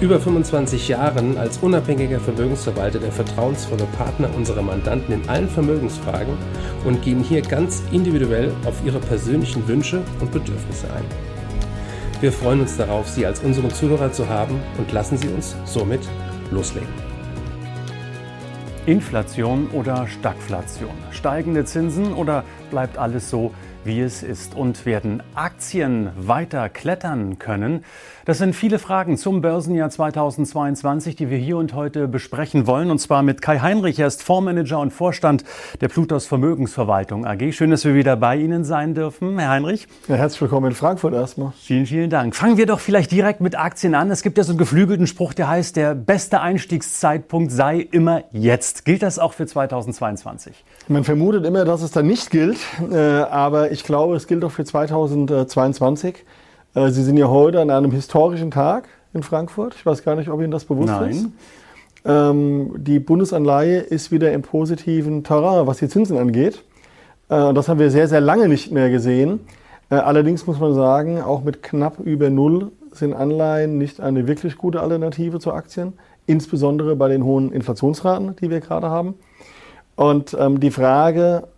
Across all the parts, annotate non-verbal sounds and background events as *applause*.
über 25 Jahren als unabhängiger Vermögensverwalter der vertrauensvolle Partner unserer Mandanten in allen Vermögensfragen und gehen hier ganz individuell auf ihre persönlichen Wünsche und Bedürfnisse ein. Wir freuen uns darauf, Sie als unseren Zuhörer zu haben und lassen Sie uns somit loslegen. Inflation oder Stagflation? Steigende Zinsen oder bleibt alles so, wie es ist? Und werden Aktien weiter klettern können? Das sind viele Fragen zum Börsenjahr 2022, die wir hier und heute besprechen wollen. Und zwar mit Kai Heinrich. Er ist Fondsmanager und Vorstand der Plutos Vermögensverwaltung AG. Schön, dass wir wieder bei Ihnen sein dürfen, Herr Heinrich. Ja, herzlich willkommen in Frankfurt erstmal. Vielen, vielen Dank. Fangen wir doch vielleicht direkt mit Aktien an. Es gibt ja so einen geflügelten Spruch, der heißt, der beste Einstiegszeitpunkt sei immer jetzt. Gilt das auch für 2022? Man vermutet immer, dass es dann nicht gilt. Äh, aber ich glaube, es gilt auch für 2022. Äh, Sie sind ja heute an einem historischen Tag in Frankfurt. Ich weiß gar nicht, ob Ihnen das bewusst Nein. ist. Ähm, die Bundesanleihe ist wieder im positiven Terrain, was die Zinsen angeht. Äh, das haben wir sehr, sehr lange nicht mehr gesehen. Äh, allerdings muss man sagen, auch mit knapp über Null sind Anleihen nicht eine wirklich gute Alternative zu Aktien, insbesondere bei den hohen Inflationsraten, die wir gerade haben. Und ähm, die Frage,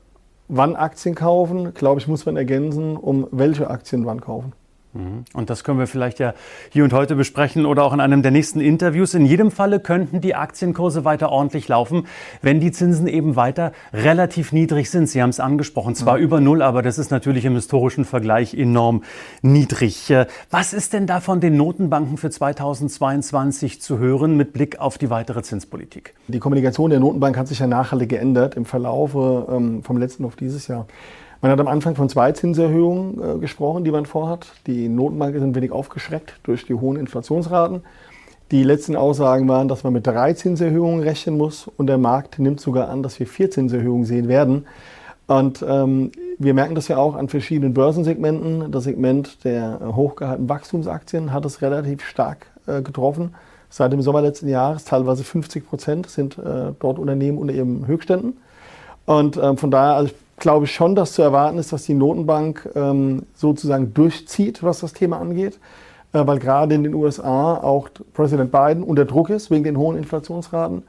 wann Aktien kaufen, glaube ich, muss man ergänzen, um welche Aktien wann kaufen. Und das können wir vielleicht ja hier und heute besprechen oder auch in einem der nächsten Interviews. In jedem Falle könnten die Aktienkurse weiter ordentlich laufen, wenn die Zinsen eben weiter relativ niedrig sind. Sie haben es angesprochen, zwar mhm. über Null, aber das ist natürlich im historischen Vergleich enorm niedrig. Äh, was ist denn da von den Notenbanken für 2022 zu hören mit Blick auf die weitere Zinspolitik? Die Kommunikation der Notenbank hat sich ja nachhaltig geändert im Verlauf ähm, vom letzten auf dieses Jahr. Man hat am Anfang von zwei Zinserhöhungen äh, gesprochen, die man vorhat. Die Notenbanken sind wenig aufgeschreckt durch die hohen Inflationsraten. Die letzten Aussagen waren, dass man mit drei Zinserhöhungen rechnen muss und der Markt nimmt sogar an, dass wir vier Zinserhöhungen sehen werden. Und ähm, wir merken das ja auch an verschiedenen Börsensegmenten. Das Segment der hochgehaltenen Wachstumsaktien hat es relativ stark äh, getroffen. Seit dem Sommer letzten Jahres teilweise 50 Prozent sind äh, dort Unternehmen unter ihren Höchständen. Und ähm, von daher, also glaube schon, dass zu erwarten ist, dass die Notenbank ähm, sozusagen durchzieht, was das Thema angeht, äh, weil gerade in den USA auch Präsident Biden unter Druck ist wegen den hohen Inflationsraten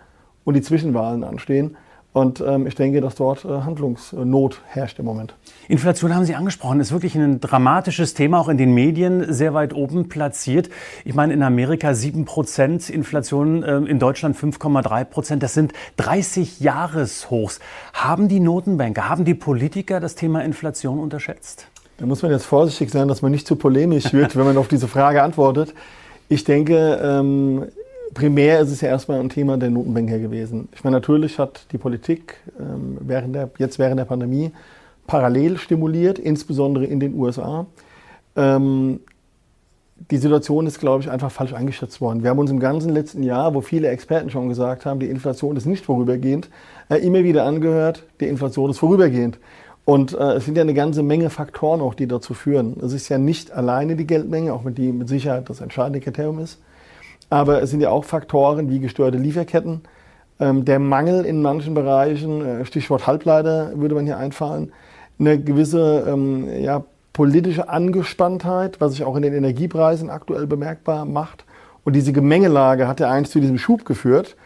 und die Zwischenwahlen anstehen. Und ähm, ich denke, dass dort äh, Handlungsnot herrscht im Moment. Inflation haben Sie angesprochen, ist wirklich ein dramatisches Thema, auch in den Medien sehr weit oben platziert. Ich meine, in Amerika 7 Prozent Inflation, äh, in Deutschland 5,3 Prozent. Das sind 30 Jahreshochs. Haben die Notenbanker, haben die Politiker das Thema Inflation unterschätzt? Da muss man jetzt vorsichtig sein, dass man nicht zu polemisch wird, *laughs* wenn man auf diese Frage antwortet. Ich denke, ähm, primär ist es ja erstmal ein Thema der Notenbanker gewesen. Ich meine, natürlich hat die Politik ähm, während der, jetzt während der Pandemie parallel stimuliert, insbesondere in den USA. Ähm, die Situation ist, glaube ich, einfach falsch eingeschätzt worden. Wir haben uns im ganzen letzten Jahr, wo viele Experten schon gesagt haben, die Inflation ist nicht vorübergehend, äh, immer wieder angehört, die Inflation ist vorübergehend. Und äh, es sind ja eine ganze Menge Faktoren auch, die dazu führen. Es ist ja nicht alleine die Geldmenge, auch wenn die mit Sicherheit das entscheidende Kriterium ist. Aber es sind ja auch Faktoren wie gestörte Lieferketten, ähm, der Mangel in manchen Bereichen, äh, Stichwort Halbleiter würde man hier einfallen, eine gewisse ähm, ja, politische Angespanntheit, was sich auch in den Energiepreisen aktuell bemerkbar macht. Und diese Gemengelage hat ja eigentlich zu diesem Schub geführt.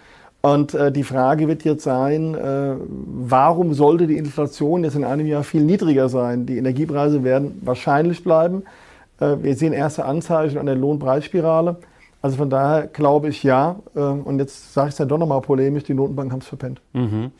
Und äh, die Frage wird jetzt sein, äh, warum sollte die Inflation jetzt in einem Jahr viel niedriger sein? Die Energiepreise werden wahrscheinlich bleiben. Äh, wir sehen erste Anzeichen an der Lohnpreisspirale. Also von daher glaube ich ja. Äh, und jetzt sage ich es ja doch nochmal polemisch, die Notenbank haben es verpennt. Mhm.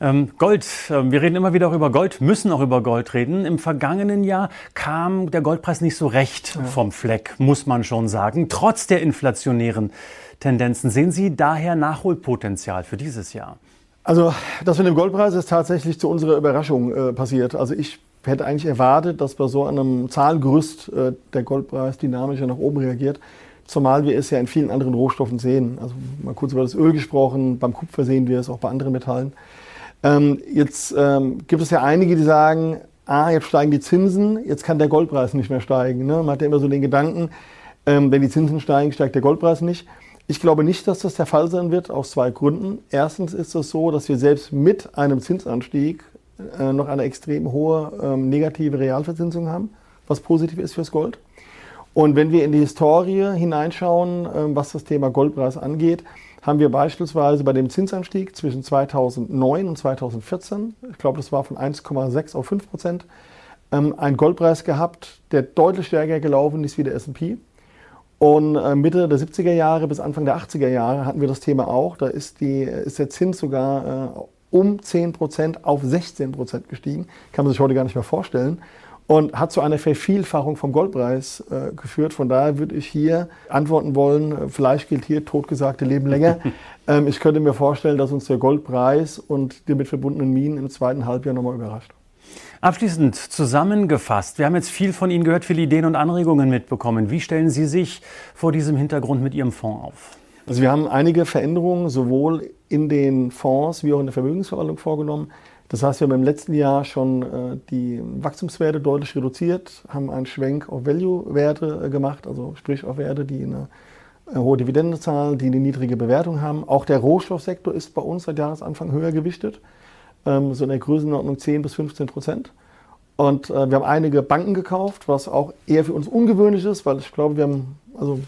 Ähm, Gold, ähm, wir reden immer wieder auch über Gold, müssen auch über Gold reden. Im vergangenen Jahr kam der Goldpreis nicht so recht ja. vom Fleck, muss man schon sagen, trotz der inflationären Tendenzen. Sehen Sie daher Nachholpotenzial für dieses Jahr? Also das mit dem Goldpreis ist tatsächlich zu unserer Überraschung äh, passiert. Also ich hätte eigentlich erwartet, dass bei so einem Zahlengerüst äh, der Goldpreis dynamischer nach oben reagiert. Zumal wir es ja in vielen anderen Rohstoffen sehen. Also mal kurz über das Öl gesprochen, beim Kupfer sehen wir es auch bei anderen Metallen. Ähm, jetzt ähm, gibt es ja einige, die sagen, ah, jetzt steigen die Zinsen, jetzt kann der Goldpreis nicht mehr steigen. Ne? Man hat ja immer so den Gedanken, ähm, wenn die Zinsen steigen, steigt der Goldpreis nicht. Ich glaube nicht, dass das der Fall sein wird, aus zwei Gründen. Erstens ist es so, dass wir selbst mit einem Zinsanstieg äh, noch eine extrem hohe ähm, negative Realverzinsung haben, was positiv ist fürs Gold. Und wenn wir in die Historie hineinschauen, ähm, was das Thema Goldpreis angeht, haben wir beispielsweise bei dem Zinsanstieg zwischen 2009 und 2014, ich glaube, das war von 1,6 auf 5 Prozent, ähm, einen Goldpreis gehabt, der deutlich stärker gelaufen ist wie der S&P. Und äh, Mitte der 70er Jahre bis Anfang der 80er Jahre hatten wir das Thema auch. Da ist, die, ist der Zins sogar äh, um 10 Prozent auf 16 Prozent gestiegen. Kann man sich heute gar nicht mehr vorstellen und hat zu einer Vervielfachung vom Goldpreis äh, geführt. Von daher würde ich hier antworten wollen, äh, vielleicht gilt hier totgesagte Leben länger. *laughs* ähm, ich könnte mir vorstellen, dass uns der Goldpreis und die mit verbundenen Minen im zweiten Halbjahr nochmal überrascht. Abschließend zusammengefasst, wir haben jetzt viel von Ihnen gehört, viele Ideen und Anregungen mitbekommen. Wie stellen Sie sich vor diesem Hintergrund mit Ihrem Fonds auf? Also wir haben einige Veränderungen sowohl in den Fonds wie auch in der Vermögensverwaltung vorgenommen. Das heißt, wir haben im letzten Jahr schon äh, die Wachstumswerte deutlich reduziert, haben einen Schwenk auf Value-Werte äh, gemacht, also sprich auf Werte, die eine äh, hohe Dividende zahlen, die eine niedrige Bewertung haben. Auch der Rohstoffsektor ist bei uns seit Jahresanfang höher gewichtet, ähm, so in der Größenordnung 10 bis 15 Prozent. Und wir haben einige Banken gekauft, was auch eher für uns ungewöhnlich ist, weil ich glaube, wir haben also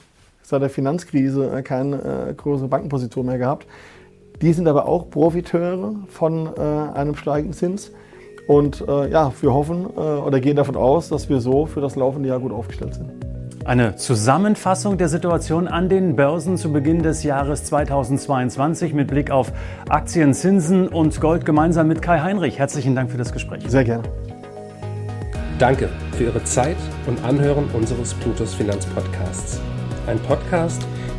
seit der Finanzkrise keine größere Bankenposition mehr gehabt. Die sind aber auch Profiteure von äh, einem steigenden Zins. Und äh, ja, wir hoffen äh, oder gehen davon aus, dass wir so für das laufende Jahr gut aufgestellt sind. Eine Zusammenfassung der Situation an den Börsen zu Beginn des Jahres 2022 mit Blick auf Aktien, Zinsen und Gold gemeinsam mit Kai Heinrich. Herzlichen Dank für das Gespräch. Sehr gerne. Danke für Ihre Zeit und Anhören unseres Plutos Finanzpodcasts. Ein Podcast,